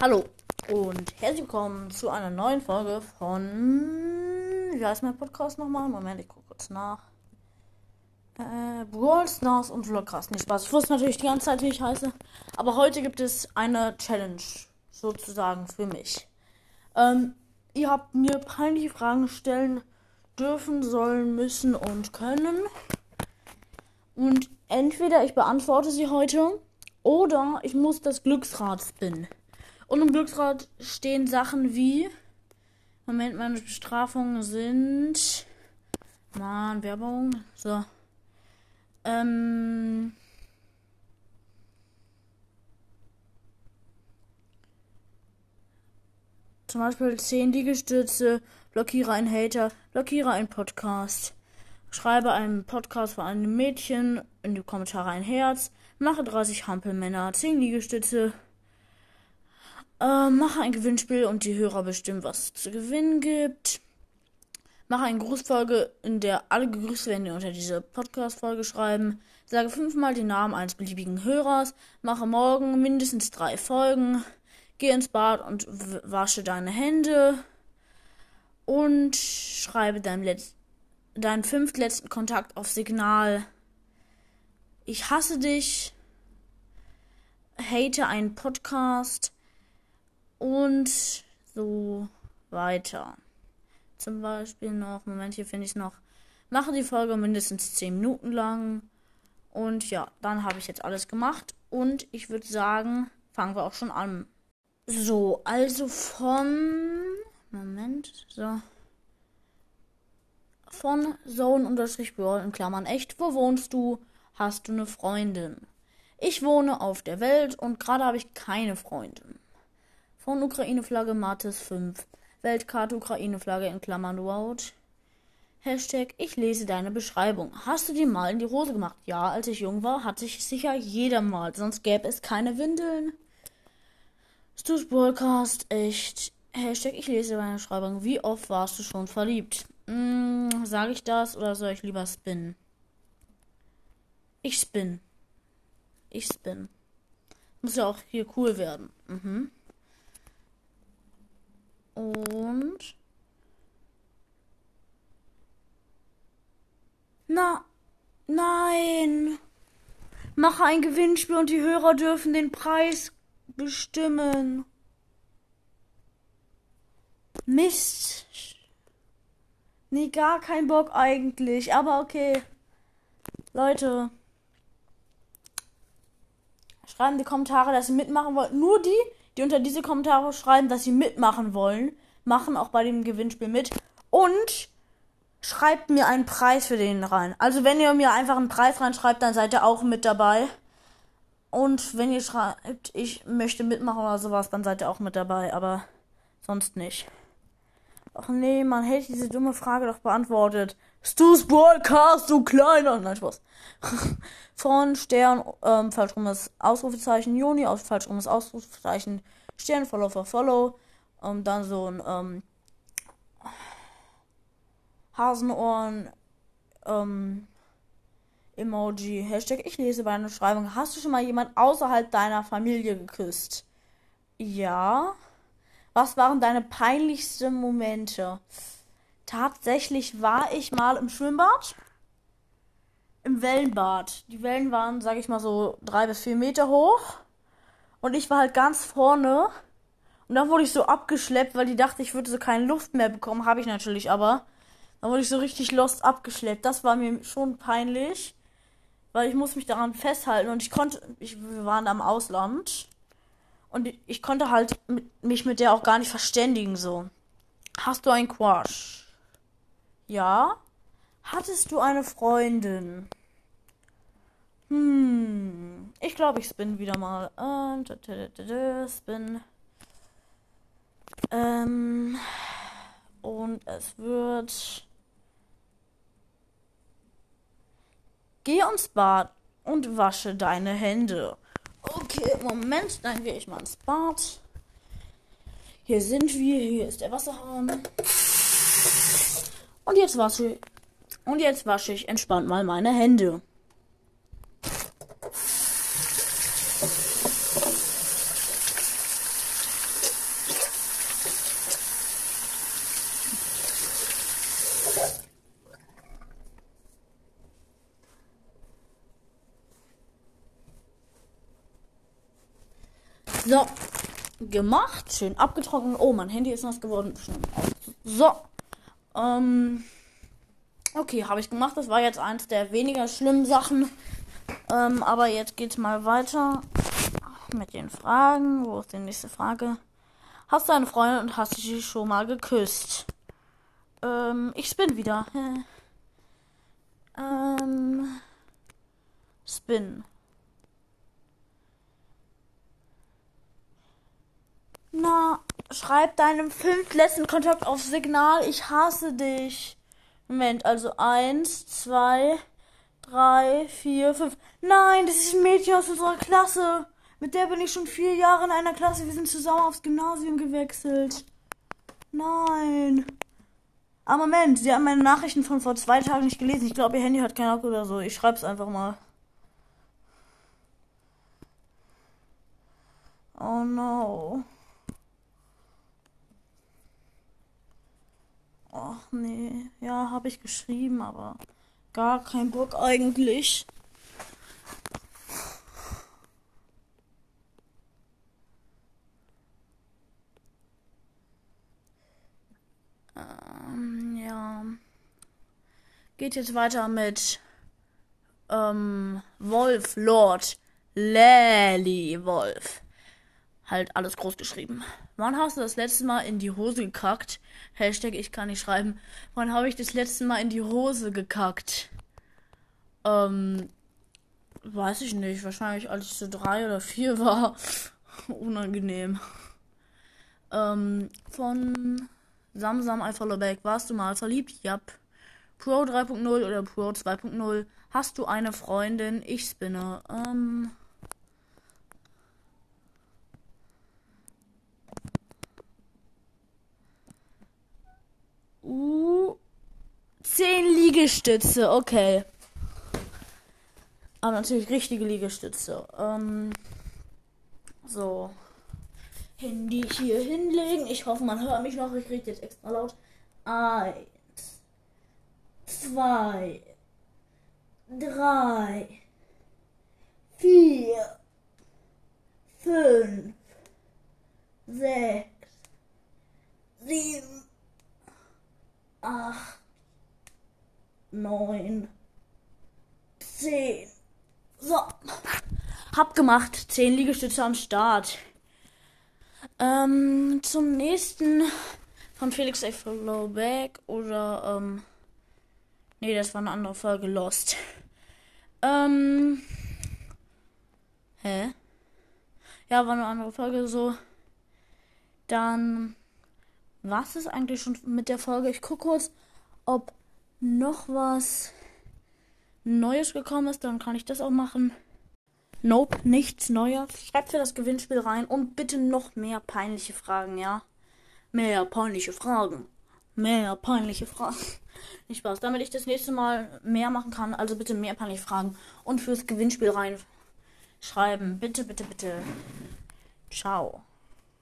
Hallo und herzlich willkommen zu einer neuen Folge von. Wie heißt mein Podcast nochmal? Moment, ich gucke kurz nach. Äh, Brawl Stars und Vlogcast. Nicht Spaß. Ich wusste natürlich die ganze Zeit, wie ich heiße. Aber heute gibt es eine Challenge sozusagen für mich. Ähm, ihr habt mir peinliche Fragen stellen dürfen, sollen, müssen und können. Und entweder ich beantworte sie heute oder ich muss das Glücksrad spinnen. Und im Glücksrad stehen Sachen wie. Moment, meine Bestrafungen sind. Mann, Werbung. So. Ähm. Zum Beispiel 10 Liegestütze, blockiere einen Hater, blockiere einen Podcast, schreibe einen Podcast von einem Mädchen in die Kommentare ein Herz, mache 30 Hampelmänner, 10 Liegestütze, äh, mache ein Gewinnspiel und die Hörer bestimmen, was es zu gewinnen gibt. Mache eine Grußfolge, in der alle gegrüßt werden, die unter diese Podcast-Folge schreiben. Sage fünfmal den Namen eines beliebigen Hörers. Mache morgen mindestens drei Folgen. Geh ins Bad und wasche deine Hände. Und schreibe deinem Letz deinen fünftletzten Kontakt auf Signal. Ich hasse dich. Hate einen Podcast und so weiter. Zum Beispiel noch, Moment, hier finde ich noch. Mache die Folge mindestens 10 Minuten lang. Und ja, dann habe ich jetzt alles gemacht. Und ich würde sagen, fangen wir auch schon an. So, also von. Moment, so. Von Zone-Brawl in Klammern echt. Wo wohnst du? Hast du eine Freundin? Ich wohne auf der Welt und gerade habe ich keine Freundin. Von Ukraine-Flagge Matis 5. Weltkarte Ukraine-Flagge in Klammern Road. Hashtag Ich lese deine Beschreibung. Hast du dir mal in die Hose gemacht? Ja, als ich jung war, hatte ich sicher jeder mal, sonst gäbe es keine Windeln. Stu's Broadcast, echt. Hashtag Ich lese deine Beschreibung. Wie oft warst du schon verliebt? Hm, sage ich das oder soll ich lieber spinnen? Ich spin. Ich spin. Muss ja auch hier cool werden. Mhm. Und. Na. Nein. Mache ein Gewinnspiel und die Hörer dürfen den Preis bestimmen. Mist. Nee, gar kein Bock eigentlich. Aber okay. Leute. Schreiben die Kommentare, dass ihr mitmachen wollt. Nur die, die unter diese Kommentare schreiben, dass sie mitmachen wollen, machen auch bei dem Gewinnspiel mit. Und schreibt mir einen Preis für den rein. Also wenn ihr mir einfach einen Preis reinschreibt, dann seid ihr auch mit dabei. Und wenn ihr schreibt, ich möchte mitmachen oder sowas, dann seid ihr auch mit dabei, aber sonst nicht. Ach nee, man hätte diese dumme Frage doch beantwortet. Stu's Broadcast, du kleiner. Nein, Spaß. Von Stern, ähm, falsch rum Ausrufezeichen, Juni, aus falsch rum Ausrufezeichen, Stern, Follow for Follow. Und dann so ein, ähm, Hasenohren, ähm, Emoji, Hashtag, ich lese bei einer Schreibung. Hast du schon mal jemand außerhalb deiner Familie geküsst? Ja. Was waren deine peinlichsten Momente? Tatsächlich war ich mal im Schwimmbad. Im Wellenbad. Die Wellen waren, sag ich mal, so drei bis vier Meter hoch. Und ich war halt ganz vorne. Und dann wurde ich so abgeschleppt, weil die dachte, ich würde so keine Luft mehr bekommen. Habe ich natürlich aber. Dann wurde ich so richtig lost abgeschleppt. Das war mir schon peinlich. Weil ich muss mich daran festhalten. Und ich konnte. Ich, wir waren am Ausland. Und ich konnte halt mit, mich mit der auch gar nicht verständigen, so. Hast du einen Quash? Ja. Hattest du eine Freundin? Hm. Ich glaube, ich spin wieder mal. Ähm, spin. Ähm. Und es wird. Geh ins Bad und wasche deine Hände. Okay, Moment, dann gehe ich mal ins Bad. Hier sind wir, hier ist der Wasserhahn. Und jetzt wasche und jetzt wasche ich entspannt mal meine Hände. So. Gemacht. Schön abgetrocknet. Oh, mein Handy ist nass geworden. So. Ähm. Okay, habe ich gemacht. Das war jetzt eins der weniger schlimmen Sachen. Ähm, aber jetzt geht's mal weiter mit den Fragen. Wo ist die nächste Frage? Hast du eine Freundin und hast du sie schon mal geküsst? Ähm, ich spin wieder. ähm, spin. Na, schreib deinem fünftletzten Kontakt auf Signal. Ich hasse dich. Moment, also eins, zwei, drei, vier, fünf. Nein, das ist ein Mädchen aus unserer Klasse. Mit der bin ich schon vier Jahre in einer Klasse. Wir sind zusammen aufs Gymnasium gewechselt. Nein. Ah, Moment, sie haben meine Nachrichten von vor zwei Tagen nicht gelesen. Ich glaube, ihr Handy hat keinen Akku oder so. Ich schreib's einfach mal. Oh no. Ach nee. Ja, habe ich geschrieben, aber gar kein Bock eigentlich. Ähm, ja. Geht jetzt weiter mit ähm, Wolf, Lord, Lally, Wolf. Halt alles groß geschrieben. Wann hast du das letzte Mal in die Hose gekackt? Hashtag ich kann nicht schreiben. Wann habe ich das letzte Mal in die Hose gekackt? Ähm, weiß ich nicht. Wahrscheinlich als ich so drei oder vier war. Unangenehm. Ähm, von Samsam I follow back. Warst du mal verliebt? Ja. Pro 3.0 oder Pro 2.0. Hast du eine Freundin? Ich spinne. Ähm. Uh. 10 Liegestütze, okay. Aber natürlich richtige Liegestütze. Ähm. So. Handy hier hinlegen. Ich hoffe, man hört mich noch. Ich rede jetzt extra laut. Eins, zwei, drei, vier, fünf, sechs, sieben, acht, neun, zehn. So. Hab gemacht. Zehn Liegestütze am Start. Ähm, zum nächsten von Felix A. Flowback oder, ähm, nee, das war eine andere Folge, Lost. Ähm, hä? Ja, war eine andere Folge so. Dann, was ist eigentlich schon mit der Folge? Ich gucke kurz, ob noch was Neues gekommen ist, dann kann ich das auch machen. Nope, nichts Neues. Schreibt für das Gewinnspiel rein und bitte noch mehr peinliche Fragen, ja? Mehr peinliche Fragen. Mehr peinliche Fragen. Nicht Spaß. Damit ich das nächste Mal mehr machen kann, also bitte mehr peinliche Fragen und fürs Gewinnspiel rein schreiben. Bitte, bitte, bitte. Ciao.